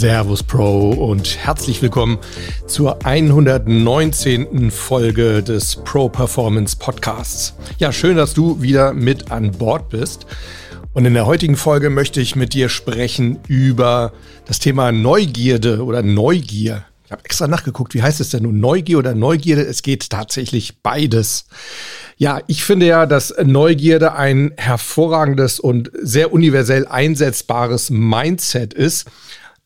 Servus Pro und herzlich willkommen zur 119. Folge des Pro Performance Podcasts. Ja, schön, dass du wieder mit an Bord bist. Und in der heutigen Folge möchte ich mit dir sprechen über das Thema Neugierde oder Neugier. Ich habe extra nachgeguckt, wie heißt es denn nun? Neugier oder Neugierde? Es geht tatsächlich beides. Ja, ich finde ja, dass Neugierde ein hervorragendes und sehr universell einsetzbares Mindset ist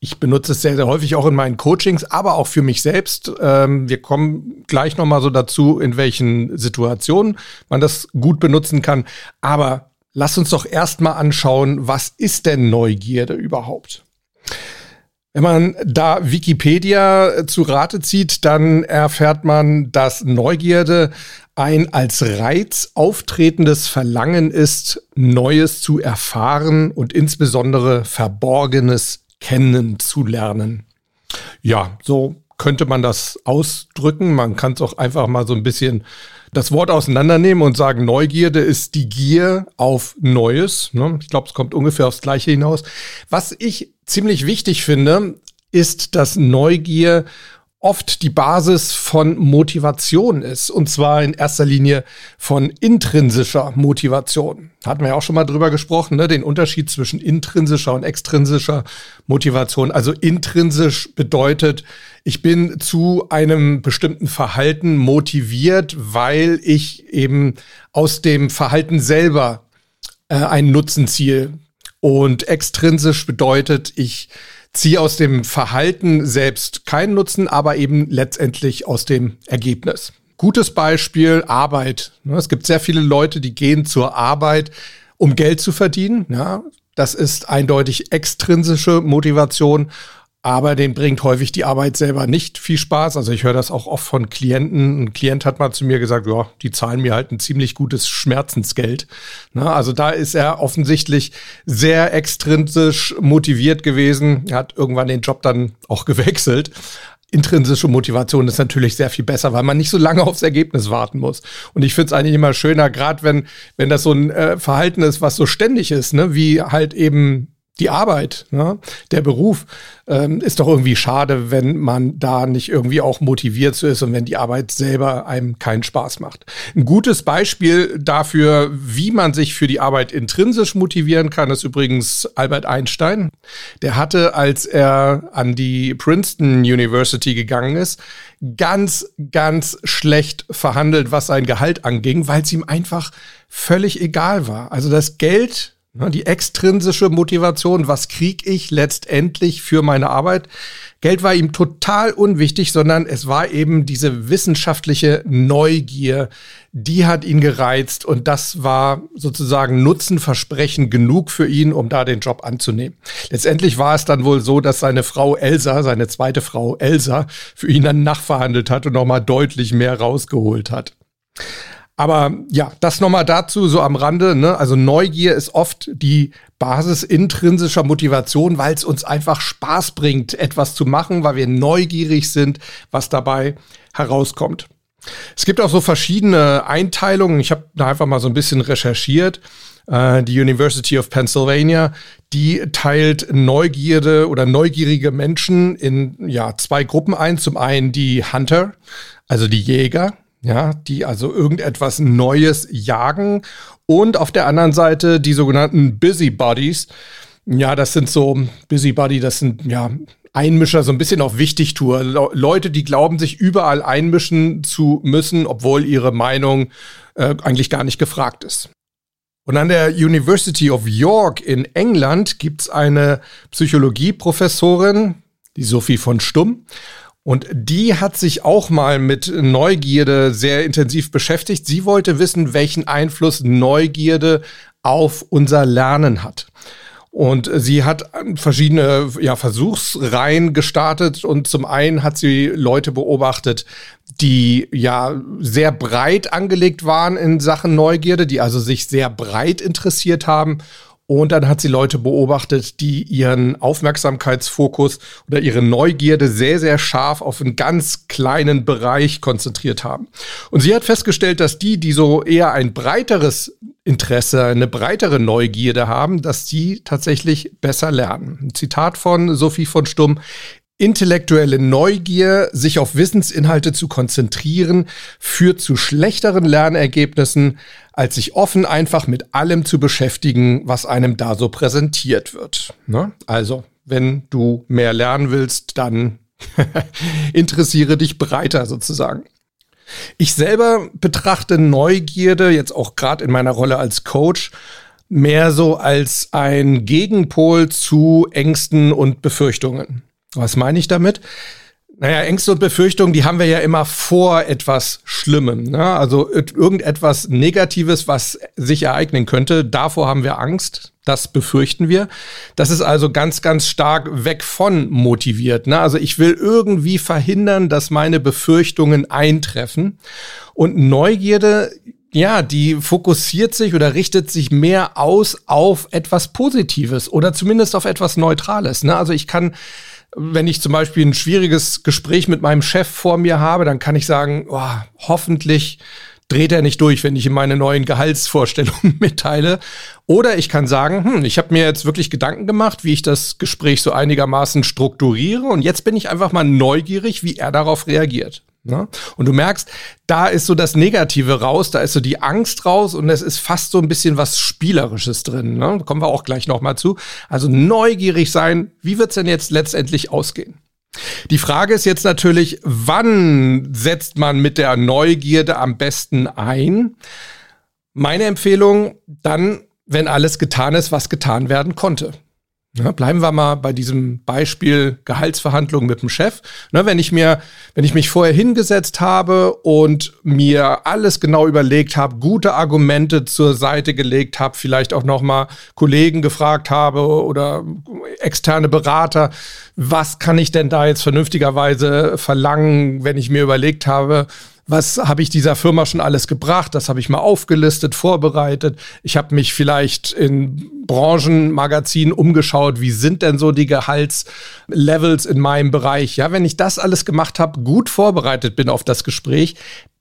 ich benutze es sehr, sehr häufig auch in meinen Coachings, aber auch für mich selbst. Ähm, wir kommen gleich nochmal so dazu, in welchen Situationen man das gut benutzen kann. Aber lass uns doch erstmal anschauen, was ist denn Neugierde überhaupt? Wenn man da Wikipedia zu Rate zieht, dann erfährt man, dass Neugierde ein als Reiz auftretendes Verlangen ist, Neues zu erfahren und insbesondere Verborgenes kennenzulernen. Ja, so könnte man das ausdrücken. Man kann es auch einfach mal so ein bisschen das Wort auseinandernehmen und sagen, Neugierde ist die Gier auf Neues. Ne? Ich glaube, es kommt ungefähr aufs Gleiche hinaus. Was ich ziemlich wichtig finde, ist, dass Neugier oft die Basis von Motivation ist. Und zwar in erster Linie von intrinsischer Motivation. Hatten wir ja auch schon mal drüber gesprochen, ne? den Unterschied zwischen intrinsischer und extrinsischer Motivation. Also intrinsisch bedeutet, ich bin zu einem bestimmten Verhalten motiviert, weil ich eben aus dem Verhalten selber äh, einen Nutzen ziehe. Und extrinsisch bedeutet, ich ziehe aus dem Verhalten selbst keinen Nutzen, aber eben letztendlich aus dem Ergebnis. Gutes Beispiel, Arbeit. Ne, es gibt sehr viele Leute, die gehen zur Arbeit, um Geld zu verdienen. Das ist eindeutig extrinsische Motivation aber den bringt häufig die Arbeit selber nicht viel Spaß. Also ich höre das auch oft von Klienten. Ein Klient hat mal zu mir gesagt, ja, die zahlen mir halt ein ziemlich gutes Schmerzensgeld. Na, also da ist er offensichtlich sehr extrinsisch motiviert gewesen. Er hat irgendwann den Job dann auch gewechselt intrinsische Motivation ist natürlich sehr viel besser, weil man nicht so lange aufs Ergebnis warten muss. Und ich finde es eigentlich immer schöner, gerade wenn, wenn das so ein äh, Verhalten ist, was so ständig ist, ne? wie halt eben die Arbeit, ne? der Beruf, ähm, ist doch irgendwie schade, wenn man da nicht irgendwie auch motiviert so ist und wenn die Arbeit selber einem keinen Spaß macht. Ein gutes Beispiel dafür, wie man sich für die Arbeit intrinsisch motivieren kann, ist übrigens Albert Einstein. Der hatte, als er an die Princeton University gegangen ist, ganz, ganz schlecht verhandelt, was sein Gehalt anging, weil es ihm einfach völlig egal war. Also das Geld die extrinsische Motivation, was krieg ich letztendlich für meine Arbeit? Geld war ihm total unwichtig, sondern es war eben diese wissenschaftliche Neugier, die hat ihn gereizt und das war sozusagen Nutzenversprechen genug für ihn, um da den Job anzunehmen. Letztendlich war es dann wohl so, dass seine Frau Elsa, seine zweite Frau Elsa, für ihn dann nachverhandelt hat und nochmal deutlich mehr rausgeholt hat. Aber ja, das nochmal dazu so am Rande. Ne? Also Neugier ist oft die Basis intrinsischer Motivation, weil es uns einfach Spaß bringt, etwas zu machen, weil wir neugierig sind, was dabei herauskommt. Es gibt auch so verschiedene Einteilungen. Ich habe da einfach mal so ein bisschen recherchiert. Äh, die University of Pennsylvania, die teilt Neugierde oder neugierige Menschen in ja, zwei Gruppen ein. Zum einen die Hunter, also die Jäger, ja, die also irgendetwas Neues jagen. Und auf der anderen Seite die sogenannten Busybodies. Ja, das sind so Busybody, das sind ja Einmischer, so ein bisschen auf Wichtigtour. Leute, die glauben, sich überall einmischen zu müssen, obwohl ihre Meinung äh, eigentlich gar nicht gefragt ist. Und an der University of York in England gibt's eine Psychologieprofessorin, die Sophie von Stumm. Und die hat sich auch mal mit Neugierde sehr intensiv beschäftigt. Sie wollte wissen, welchen Einfluss Neugierde auf unser Lernen hat. Und sie hat verschiedene ja, Versuchsreihen gestartet und zum einen hat sie Leute beobachtet, die ja sehr breit angelegt waren in Sachen Neugierde, die also sich sehr breit interessiert haben und dann hat sie Leute beobachtet, die ihren Aufmerksamkeitsfokus oder ihre Neugierde sehr, sehr scharf auf einen ganz kleinen Bereich konzentriert haben. Und sie hat festgestellt, dass die, die so eher ein breiteres Interesse, eine breitere Neugierde haben, dass die tatsächlich besser lernen. Ein Zitat von Sophie von Stumm intellektuelle Neugier, sich auf Wissensinhalte zu konzentrieren, führt zu schlechteren Lernergebnissen, als sich offen einfach mit allem zu beschäftigen, was einem da so präsentiert wird. Ne? Also, wenn du mehr lernen willst, dann interessiere dich breiter sozusagen. Ich selber betrachte Neugierde jetzt auch gerade in meiner Rolle als Coach mehr so als ein Gegenpol zu Ängsten und Befürchtungen. Was meine ich damit? Naja, Ängste und Befürchtungen, die haben wir ja immer vor etwas Schlimmem. Ne? Also irgendetwas Negatives, was sich ereignen könnte, davor haben wir Angst. Das befürchten wir. Das ist also ganz, ganz stark weg von motiviert. Ne? Also ich will irgendwie verhindern, dass meine Befürchtungen eintreffen. Und Neugierde, ja, die fokussiert sich oder richtet sich mehr aus auf etwas Positives oder zumindest auf etwas Neutrales. Ne? Also ich kann wenn ich zum Beispiel ein schwieriges Gespräch mit meinem Chef vor mir habe, dann kann ich sagen, oh, hoffentlich dreht er nicht durch, wenn ich ihm meine neuen Gehaltsvorstellungen mitteile. Oder ich kann sagen, hm, ich habe mir jetzt wirklich Gedanken gemacht, wie ich das Gespräch so einigermaßen strukturiere und jetzt bin ich einfach mal neugierig, wie er darauf reagiert. Ne? Und du merkst, da ist so das Negative raus, da ist so die Angst raus und es ist fast so ein bisschen was Spielerisches drin. Ne? Kommen wir auch gleich nochmal zu. Also neugierig sein, wie wird's denn jetzt letztendlich ausgehen? Die Frage ist jetzt natürlich, wann setzt man mit der Neugierde am besten ein? Meine Empfehlung, dann, wenn alles getan ist, was getan werden konnte. Ja, bleiben wir mal bei diesem Beispiel Gehaltsverhandlungen mit dem Chef. Ne, wenn ich mir, wenn ich mich vorher hingesetzt habe und mir alles genau überlegt habe, gute Argumente zur Seite gelegt habe, vielleicht auch noch mal Kollegen gefragt habe oder externe Berater, was kann ich denn da jetzt vernünftigerweise verlangen, wenn ich mir überlegt habe, was habe ich dieser Firma schon alles gebracht? Das habe ich mal aufgelistet, vorbereitet. Ich habe mich vielleicht in Branchenmagazinen umgeschaut, wie sind denn so die Gehaltslevels in meinem Bereich? Ja, wenn ich das alles gemacht habe, gut vorbereitet bin auf das Gespräch,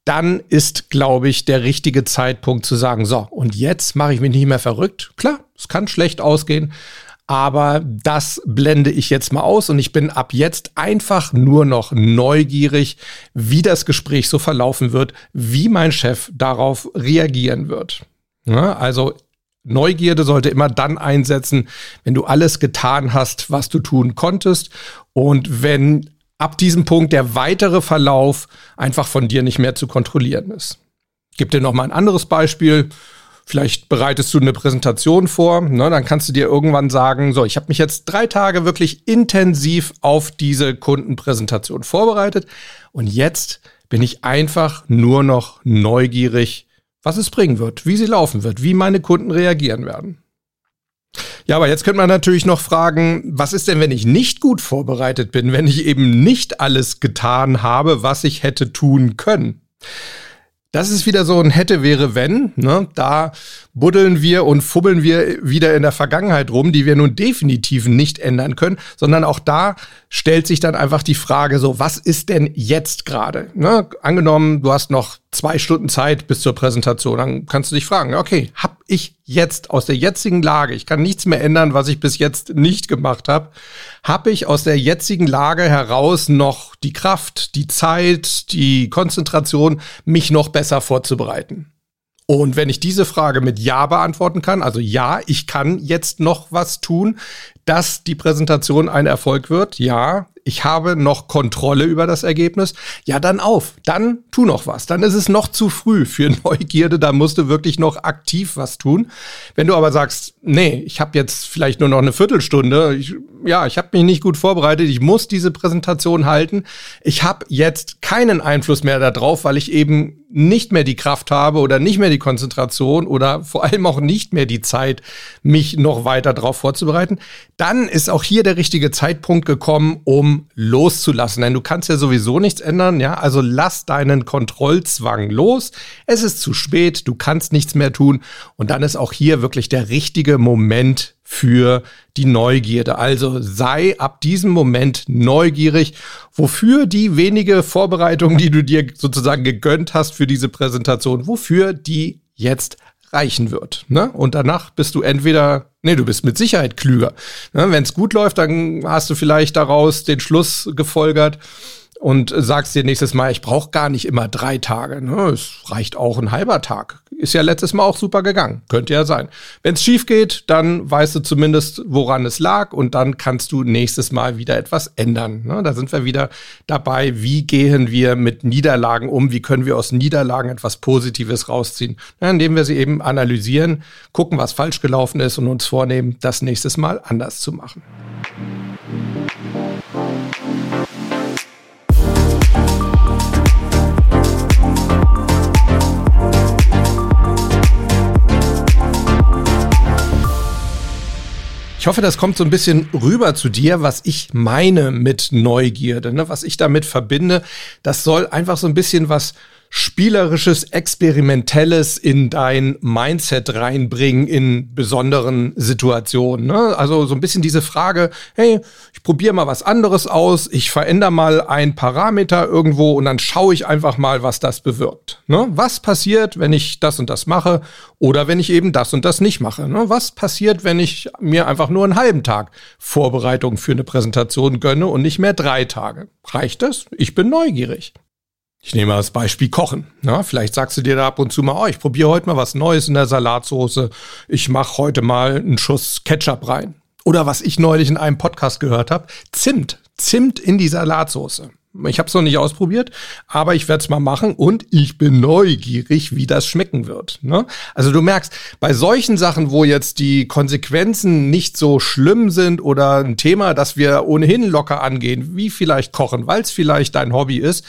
dann ist, glaube ich, der richtige Zeitpunkt zu sagen, so, und jetzt mache ich mich nicht mehr verrückt. Klar, es kann schlecht ausgehen, aber das blende ich jetzt mal aus und ich bin ab jetzt einfach nur noch neugierig, wie das Gespräch so verlaufen wird, wie mein Chef darauf reagieren wird. Ja, also Neugierde sollte immer dann einsetzen, wenn du alles getan hast, was du tun konntest und wenn ab diesem Punkt der weitere Verlauf einfach von dir nicht mehr zu kontrollieren ist. Gebe dir noch mal ein anderes Beispiel. Vielleicht bereitest du eine Präsentation vor, ne, dann kannst du dir irgendwann sagen, so, ich habe mich jetzt drei Tage wirklich intensiv auf diese Kundenpräsentation vorbereitet und jetzt bin ich einfach nur noch neugierig, was es bringen wird, wie sie laufen wird, wie meine Kunden reagieren werden. Ja, aber jetzt könnte man natürlich noch fragen, was ist denn, wenn ich nicht gut vorbereitet bin, wenn ich eben nicht alles getan habe, was ich hätte tun können? Das ist wieder so ein hätte, wäre, wenn. Ne? Da buddeln wir und fubbeln wir wieder in der Vergangenheit rum, die wir nun definitiv nicht ändern können, sondern auch da stellt sich dann einfach die Frage so, was ist denn jetzt gerade? Ne? Angenommen, du hast noch zwei Stunden Zeit bis zur Präsentation, dann kannst du dich fragen, okay, hab ich jetzt aus der jetzigen Lage, ich kann nichts mehr ändern, was ich bis jetzt nicht gemacht habe, habe ich aus der jetzigen Lage heraus noch die Kraft, die Zeit, die Konzentration, mich noch besser vorzubereiten? Und wenn ich diese Frage mit Ja beantworten kann, also ja, ich kann jetzt noch was tun, dass die Präsentation ein Erfolg wird, ja, ich habe noch Kontrolle über das Ergebnis, ja dann auf, dann tu noch was. Dann ist es noch zu früh für Neugierde, da musst du wirklich noch aktiv was tun. Wenn du aber sagst, nee, ich habe jetzt vielleicht nur noch eine Viertelstunde, ich, ja, ich habe mich nicht gut vorbereitet, ich muss diese Präsentation halten, ich habe jetzt keinen Einfluss mehr darauf, weil ich eben nicht mehr die Kraft habe oder nicht mehr die Konzentration oder vor allem auch nicht mehr die Zeit, mich noch weiter darauf vorzubereiten, dann ist auch hier der richtige Zeitpunkt gekommen, um loszulassen. Denn du kannst ja sowieso nichts ändern, ja. Also lass deinen Kontrollzwang los. Es ist zu spät, du kannst nichts mehr tun. Und dann ist auch hier wirklich der richtige Moment für die Neugierde. Also sei ab diesem Moment neugierig, wofür die wenige Vorbereitung, die du dir sozusagen gegönnt hast für diese Präsentation, wofür die jetzt reichen wird. Ne? Und danach bist du entweder, nee, du bist mit Sicherheit klüger. Ne? Wenn es gut läuft, dann hast du vielleicht daraus den Schluss gefolgert, und sagst dir nächstes Mal, ich brauche gar nicht immer drei Tage. Ne? Es reicht auch ein halber Tag. Ist ja letztes Mal auch super gegangen. Könnte ja sein. Wenn es schief geht, dann weißt du zumindest, woran es lag und dann kannst du nächstes Mal wieder etwas ändern. Ne? Da sind wir wieder dabei, wie gehen wir mit Niederlagen um, wie können wir aus Niederlagen etwas Positives rausziehen, ja, indem wir sie eben analysieren, gucken, was falsch gelaufen ist und uns vornehmen, das nächstes Mal anders zu machen. Ich hoffe, das kommt so ein bisschen rüber zu dir, was ich meine mit Neugierde, ne? was ich damit verbinde. Das soll einfach so ein bisschen was spielerisches, experimentelles in dein Mindset reinbringen in besonderen Situationen. Ne? Also so ein bisschen diese Frage, hey, ich probiere mal was anderes aus, ich verändere mal ein Parameter irgendwo und dann schaue ich einfach mal, was das bewirkt. Ne? Was passiert, wenn ich das und das mache oder wenn ich eben das und das nicht mache? Ne? Was passiert, wenn ich mir einfach nur einen halben Tag Vorbereitung für eine Präsentation gönne und nicht mehr drei Tage? Reicht das? Ich bin neugierig. Ich nehme als Beispiel Kochen. Ja, vielleicht sagst du dir da ab und zu mal, oh, ich probiere heute mal was Neues in der Salatsoße. Ich mache heute mal einen Schuss Ketchup rein. Oder was ich neulich in einem Podcast gehört habe, Zimt. Zimt in die Salatsoße. Ich habe es noch nicht ausprobiert, aber ich werde es mal machen und ich bin neugierig, wie das schmecken wird. Ne? Also du merkst, bei solchen Sachen, wo jetzt die Konsequenzen nicht so schlimm sind oder ein Thema, das wir ohnehin locker angehen, wie vielleicht Kochen, weil es vielleicht dein Hobby ist,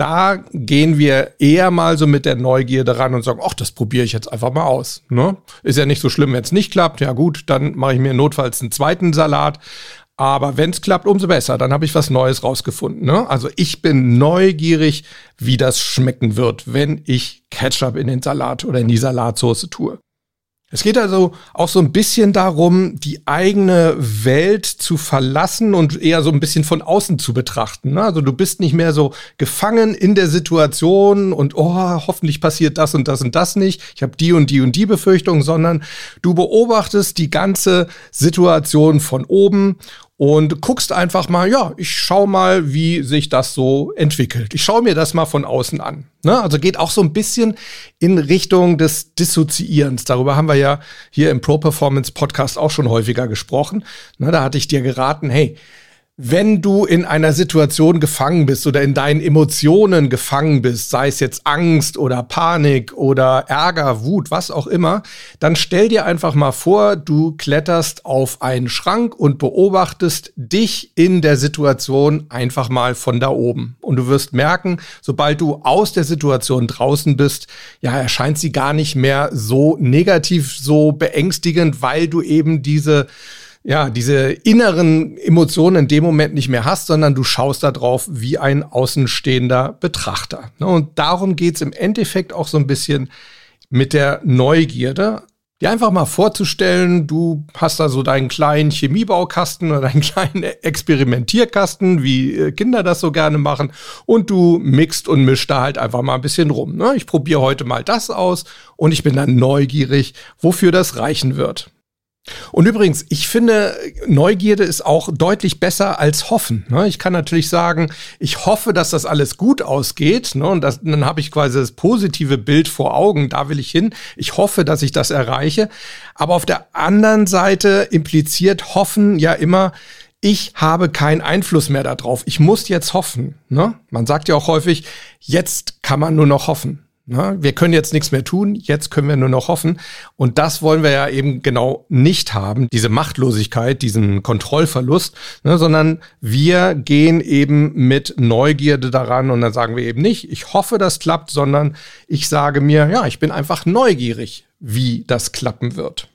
da gehen wir eher mal so mit der Neugierde ran und sagen, ach, das probiere ich jetzt einfach mal aus. Ne? Ist ja nicht so schlimm, wenn es nicht klappt. Ja gut, dann mache ich mir notfalls einen zweiten Salat. Aber wenn es klappt, umso besser. Dann habe ich was Neues rausgefunden. Ne? Also ich bin neugierig, wie das schmecken wird, wenn ich Ketchup in den Salat oder in die Salatsauce tue. Es geht also auch so ein bisschen darum, die eigene Welt zu verlassen und eher so ein bisschen von außen zu betrachten. Ne? Also du bist nicht mehr so gefangen in der Situation und oh, hoffentlich passiert das und das und das nicht. Ich habe die und die und die Befürchtung, sondern du beobachtest die ganze Situation von oben und guckst einfach mal, ja, ich schau mal, wie sich das so entwickelt. Ich schaue mir das mal von außen an. Ne? Also geht auch so ein bisschen in Richtung des Dissoziierens. Darüber haben wir ja hier im Pro Performance Podcast auch schon häufiger gesprochen. Ne, da hatte ich dir geraten, hey, wenn du in einer Situation gefangen bist oder in deinen Emotionen gefangen bist, sei es jetzt Angst oder Panik oder Ärger, Wut, was auch immer, dann stell dir einfach mal vor, du kletterst auf einen Schrank und beobachtest dich in der Situation einfach mal von da oben. Und du wirst merken, sobald du aus der Situation draußen bist, ja, erscheint sie gar nicht mehr so negativ, so beängstigend, weil du eben diese ja, diese inneren Emotionen in dem Moment nicht mehr hast, sondern du schaust da drauf wie ein außenstehender Betrachter. Ne, und darum geht's im Endeffekt auch so ein bisschen mit der Neugierde. Dir einfach mal vorzustellen, du hast da so deinen kleinen Chemiebaukasten oder deinen kleinen Experimentierkasten, wie äh, Kinder das so gerne machen, und du mixt und mischst da halt einfach mal ein bisschen rum. Ne? Ich probiere heute mal das aus und ich bin dann neugierig, wofür das reichen wird. Und übrigens, ich finde, Neugierde ist auch deutlich besser als Hoffen. Ne? Ich kann natürlich sagen, ich hoffe, dass das alles gut ausgeht. Ne? Und das, dann habe ich quasi das positive Bild vor Augen. Da will ich hin. Ich hoffe, dass ich das erreiche. Aber auf der anderen Seite impliziert Hoffen ja immer, ich habe keinen Einfluss mehr darauf. Ich muss jetzt hoffen. Ne? Man sagt ja auch häufig, jetzt kann man nur noch hoffen. Ne? Wir können jetzt nichts mehr tun, jetzt können wir nur noch hoffen. Und das wollen wir ja eben genau nicht haben, diese Machtlosigkeit, diesen Kontrollverlust, ne? sondern wir gehen eben mit Neugierde daran und dann sagen wir eben nicht, ich hoffe, das klappt, sondern ich sage mir, ja, ich bin einfach neugierig, wie das klappen wird.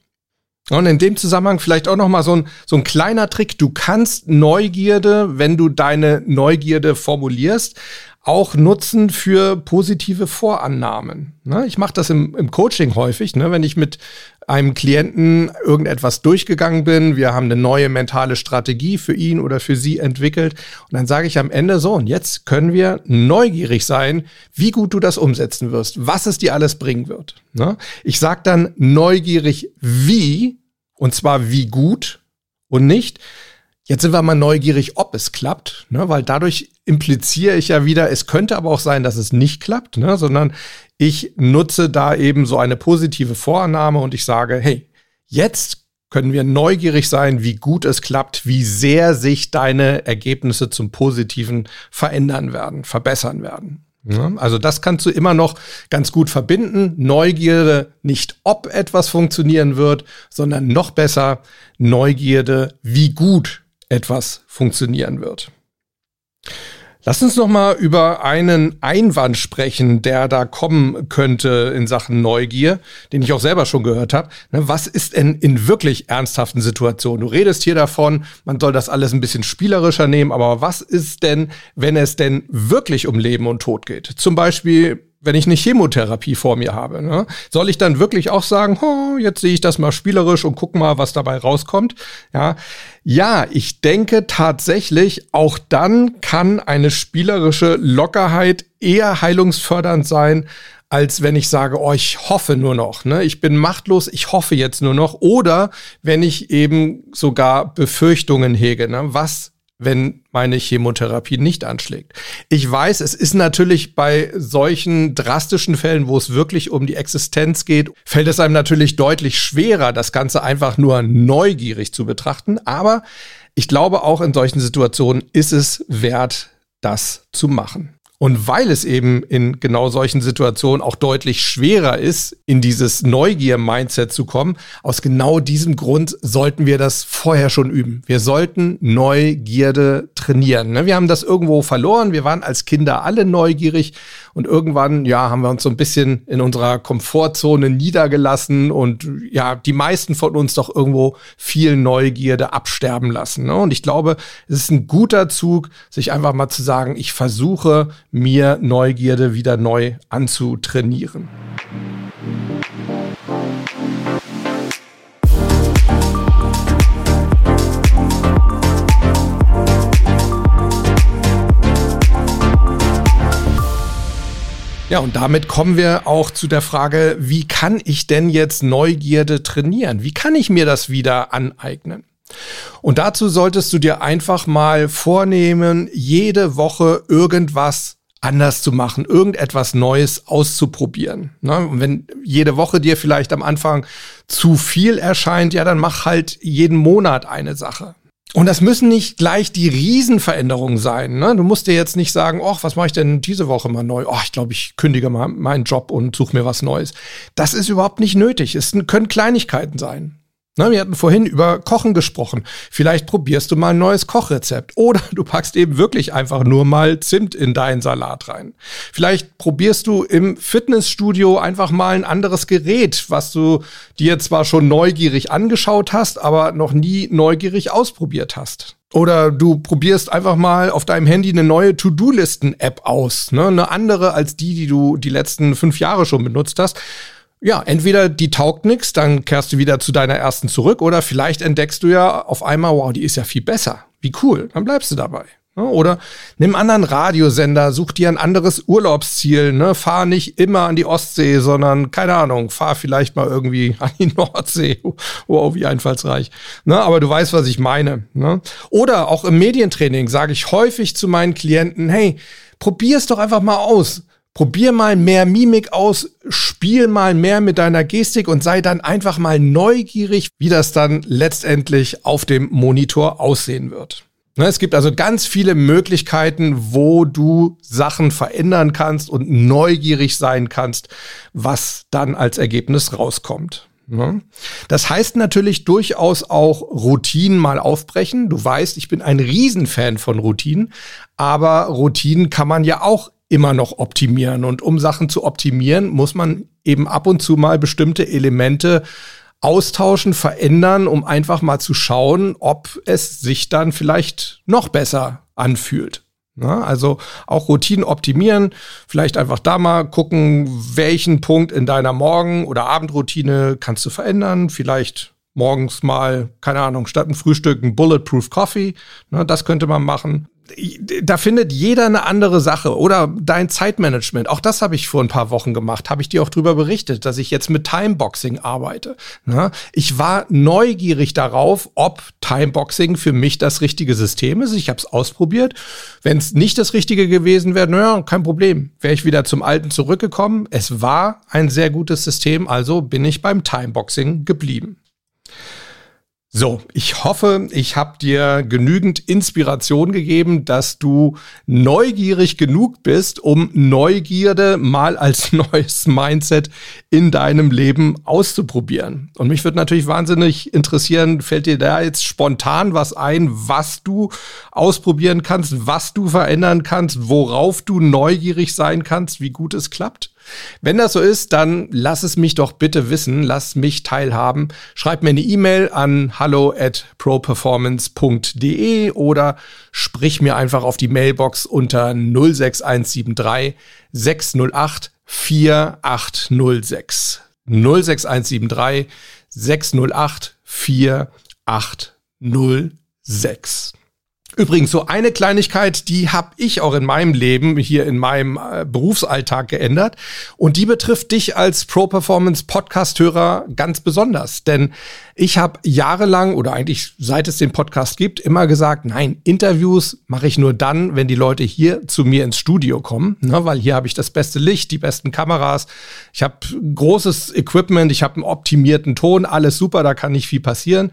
Und in dem Zusammenhang vielleicht auch noch mal so ein, so ein kleiner Trick. Du kannst Neugierde, wenn du deine Neugierde formulierst, auch nutzen für positive Vorannahmen. Ne? Ich mache das im, im Coaching häufig, ne? wenn ich mit einem Klienten irgendetwas durchgegangen bin, wir haben eine neue mentale Strategie für ihn oder für sie entwickelt und dann sage ich am Ende so, und jetzt können wir neugierig sein, wie gut du das umsetzen wirst, was es dir alles bringen wird. Ne? Ich sage dann neugierig wie, und zwar wie gut und nicht, Jetzt sind wir mal neugierig, ob es klappt, ne? weil dadurch impliziere ich ja wieder, es könnte aber auch sein, dass es nicht klappt, ne? sondern ich nutze da eben so eine positive Vorannahme und ich sage, hey, jetzt können wir neugierig sein, wie gut es klappt, wie sehr sich deine Ergebnisse zum Positiven verändern werden, verbessern werden. Ja, also das kannst du immer noch ganz gut verbinden. Neugierde nicht, ob etwas funktionieren wird, sondern noch besser Neugierde, wie gut etwas funktionieren wird. Lass uns noch mal über einen Einwand sprechen, der da kommen könnte in Sachen Neugier, den ich auch selber schon gehört habe. Was ist denn in wirklich ernsthaften Situationen? Du redest hier davon, man soll das alles ein bisschen spielerischer nehmen, aber was ist denn, wenn es denn wirklich um Leben und Tod geht? Zum Beispiel wenn ich eine Chemotherapie vor mir habe. Ne? Soll ich dann wirklich auch sagen, oh, jetzt sehe ich das mal spielerisch und guck mal, was dabei rauskommt? Ja, ja, ich denke tatsächlich, auch dann kann eine spielerische Lockerheit eher heilungsfördernd sein, als wenn ich sage, oh, ich hoffe nur noch, ne? Ich bin machtlos, ich hoffe jetzt nur noch. Oder wenn ich eben sogar Befürchtungen hege, ne? Was wenn meine Chemotherapie nicht anschlägt. Ich weiß, es ist natürlich bei solchen drastischen Fällen, wo es wirklich um die Existenz geht, fällt es einem natürlich deutlich schwerer, das Ganze einfach nur neugierig zu betrachten. Aber ich glaube, auch in solchen Situationen ist es wert, das zu machen. Und weil es eben in genau solchen Situationen auch deutlich schwerer ist, in dieses Neugier-Mindset zu kommen, aus genau diesem Grund sollten wir das vorher schon üben. Wir sollten Neugierde trainieren. Ne? Wir haben das irgendwo verloren. Wir waren als Kinder alle neugierig und irgendwann, ja, haben wir uns so ein bisschen in unserer Komfortzone niedergelassen und ja, die meisten von uns doch irgendwo viel Neugierde absterben lassen. Ne? Und ich glaube, es ist ein guter Zug, sich einfach mal zu sagen, ich versuche mir Neugierde wieder neu anzutrainieren. Ja, und damit kommen wir auch zu der Frage, wie kann ich denn jetzt Neugierde trainieren? Wie kann ich mir das wieder aneignen? Und dazu solltest du dir einfach mal vornehmen, jede Woche irgendwas anders zu machen, irgendetwas Neues auszuprobieren. Ne? Und wenn jede Woche dir vielleicht am Anfang zu viel erscheint, ja, dann mach halt jeden Monat eine Sache. Und das müssen nicht gleich die Riesenveränderungen sein. Ne? Du musst dir jetzt nicht sagen, ach, was mache ich denn diese Woche mal neu? Oh, ich glaube, ich kündige mal meinen Job und suche mir was Neues. Das ist überhaupt nicht nötig. Es können Kleinigkeiten sein. Na, wir hatten vorhin über Kochen gesprochen. Vielleicht probierst du mal ein neues Kochrezept. Oder du packst eben wirklich einfach nur mal Zimt in deinen Salat rein. Vielleicht probierst du im Fitnessstudio einfach mal ein anderes Gerät, was du dir zwar schon neugierig angeschaut hast, aber noch nie neugierig ausprobiert hast. Oder du probierst einfach mal auf deinem Handy eine neue To-Do-Listen-App aus. Ne? Eine andere als die, die du die letzten fünf Jahre schon benutzt hast ja, entweder die taugt nix, dann kehrst du wieder zu deiner ersten zurück, oder vielleicht entdeckst du ja auf einmal, wow, die ist ja viel besser. Wie cool, dann bleibst du dabei. Oder nimm einen anderen Radiosender, such dir ein anderes Urlaubsziel, ne? Fahr nicht immer an die Ostsee, sondern, keine Ahnung, fahr vielleicht mal irgendwie an die Nordsee. Wow, wie einfallsreich. Ne? Aber du weißt, was ich meine. Ne? Oder auch im Medientraining sage ich häufig zu meinen Klienten, hey, probier's doch einfach mal aus Probier mal mehr Mimik aus, spiel mal mehr mit deiner Gestik und sei dann einfach mal neugierig, wie das dann letztendlich auf dem Monitor aussehen wird. Ne, es gibt also ganz viele Möglichkeiten, wo du Sachen verändern kannst und neugierig sein kannst, was dann als Ergebnis rauskommt. Ne? Das heißt natürlich durchaus auch Routinen mal aufbrechen. Du weißt, ich bin ein Riesenfan von Routinen, aber Routinen kann man ja auch immer noch optimieren. Und um Sachen zu optimieren, muss man eben ab und zu mal bestimmte Elemente austauschen, verändern, um einfach mal zu schauen, ob es sich dann vielleicht noch besser anfühlt. Na, also auch Routinen optimieren, vielleicht einfach da mal gucken, welchen Punkt in deiner Morgen- oder Abendroutine kannst du verändern. Vielleicht morgens mal, keine Ahnung, statt ein Frühstück ein Bulletproof Coffee. Na, das könnte man machen da findet jeder eine andere Sache oder dein Zeitmanagement. Auch das habe ich vor ein paar Wochen gemacht. Habe ich dir auch drüber berichtet, dass ich jetzt mit Timeboxing arbeite. Na, ich war neugierig darauf, ob Timeboxing für mich das richtige System ist. Ich habe es ausprobiert. Wenn es nicht das Richtige gewesen wäre, naja, kein Problem. Wäre ich wieder zum Alten zurückgekommen. Es war ein sehr gutes System, also bin ich beim Timeboxing geblieben. So, ich hoffe, ich habe dir genügend Inspiration gegeben, dass du neugierig genug bist, um Neugierde mal als neues Mindset in deinem Leben auszuprobieren. Und mich würde natürlich wahnsinnig interessieren, fällt dir da jetzt spontan was ein, was du ausprobieren kannst, was du verändern kannst, worauf du neugierig sein kannst, wie gut es klappt? Wenn das so ist, dann lass es mich doch bitte wissen, lass mich teilhaben. Schreib mir eine E-Mail an hallo at properformance.de oder sprich mir einfach auf die Mailbox unter 06173 608 4806. 06173 608 4806. Übrigens, so eine Kleinigkeit, die habe ich auch in meinem Leben, hier in meinem äh, Berufsalltag geändert. Und die betrifft dich als Pro-Performance-Podcast-Hörer ganz besonders. Denn ich habe jahrelang oder eigentlich seit es den Podcast gibt, immer gesagt, nein, Interviews mache ich nur dann, wenn die Leute hier zu mir ins Studio kommen. Ne, weil hier habe ich das beste Licht, die besten Kameras. Ich habe großes Equipment, ich habe einen optimierten Ton, alles super, da kann nicht viel passieren.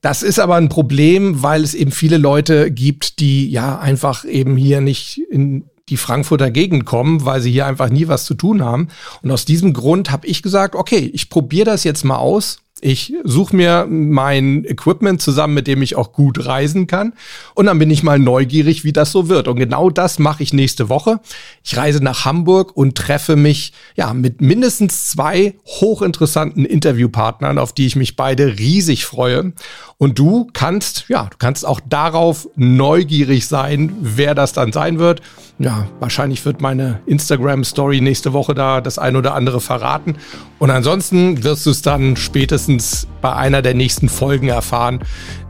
Das ist aber ein Problem, weil es eben viele Leute gibt, die ja einfach eben hier nicht in die Frankfurter Gegend kommen, weil sie hier einfach nie was zu tun haben. Und aus diesem Grund habe ich gesagt, okay, ich probiere das jetzt mal aus ich suche mir mein Equipment zusammen, mit dem ich auch gut reisen kann. Und dann bin ich mal neugierig, wie das so wird. Und genau das mache ich nächste Woche. Ich reise nach Hamburg und treffe mich ja mit mindestens zwei hochinteressanten Interviewpartnern, auf die ich mich beide riesig freue. Und du kannst, ja, du kannst auch darauf neugierig sein, wer das dann sein wird. Ja, wahrscheinlich wird meine Instagram-Story nächste Woche da das ein oder andere verraten. Und ansonsten wirst du es dann spätestens bei einer der nächsten Folgen erfahren,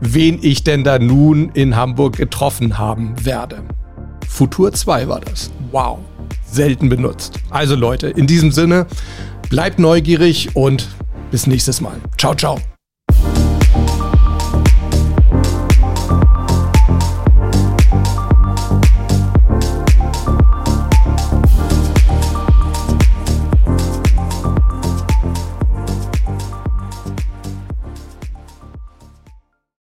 wen ich denn da nun in Hamburg getroffen haben werde. Futur 2 war das. Wow. Selten benutzt. Also Leute, in diesem Sinne, bleibt neugierig und bis nächstes Mal. Ciao, ciao.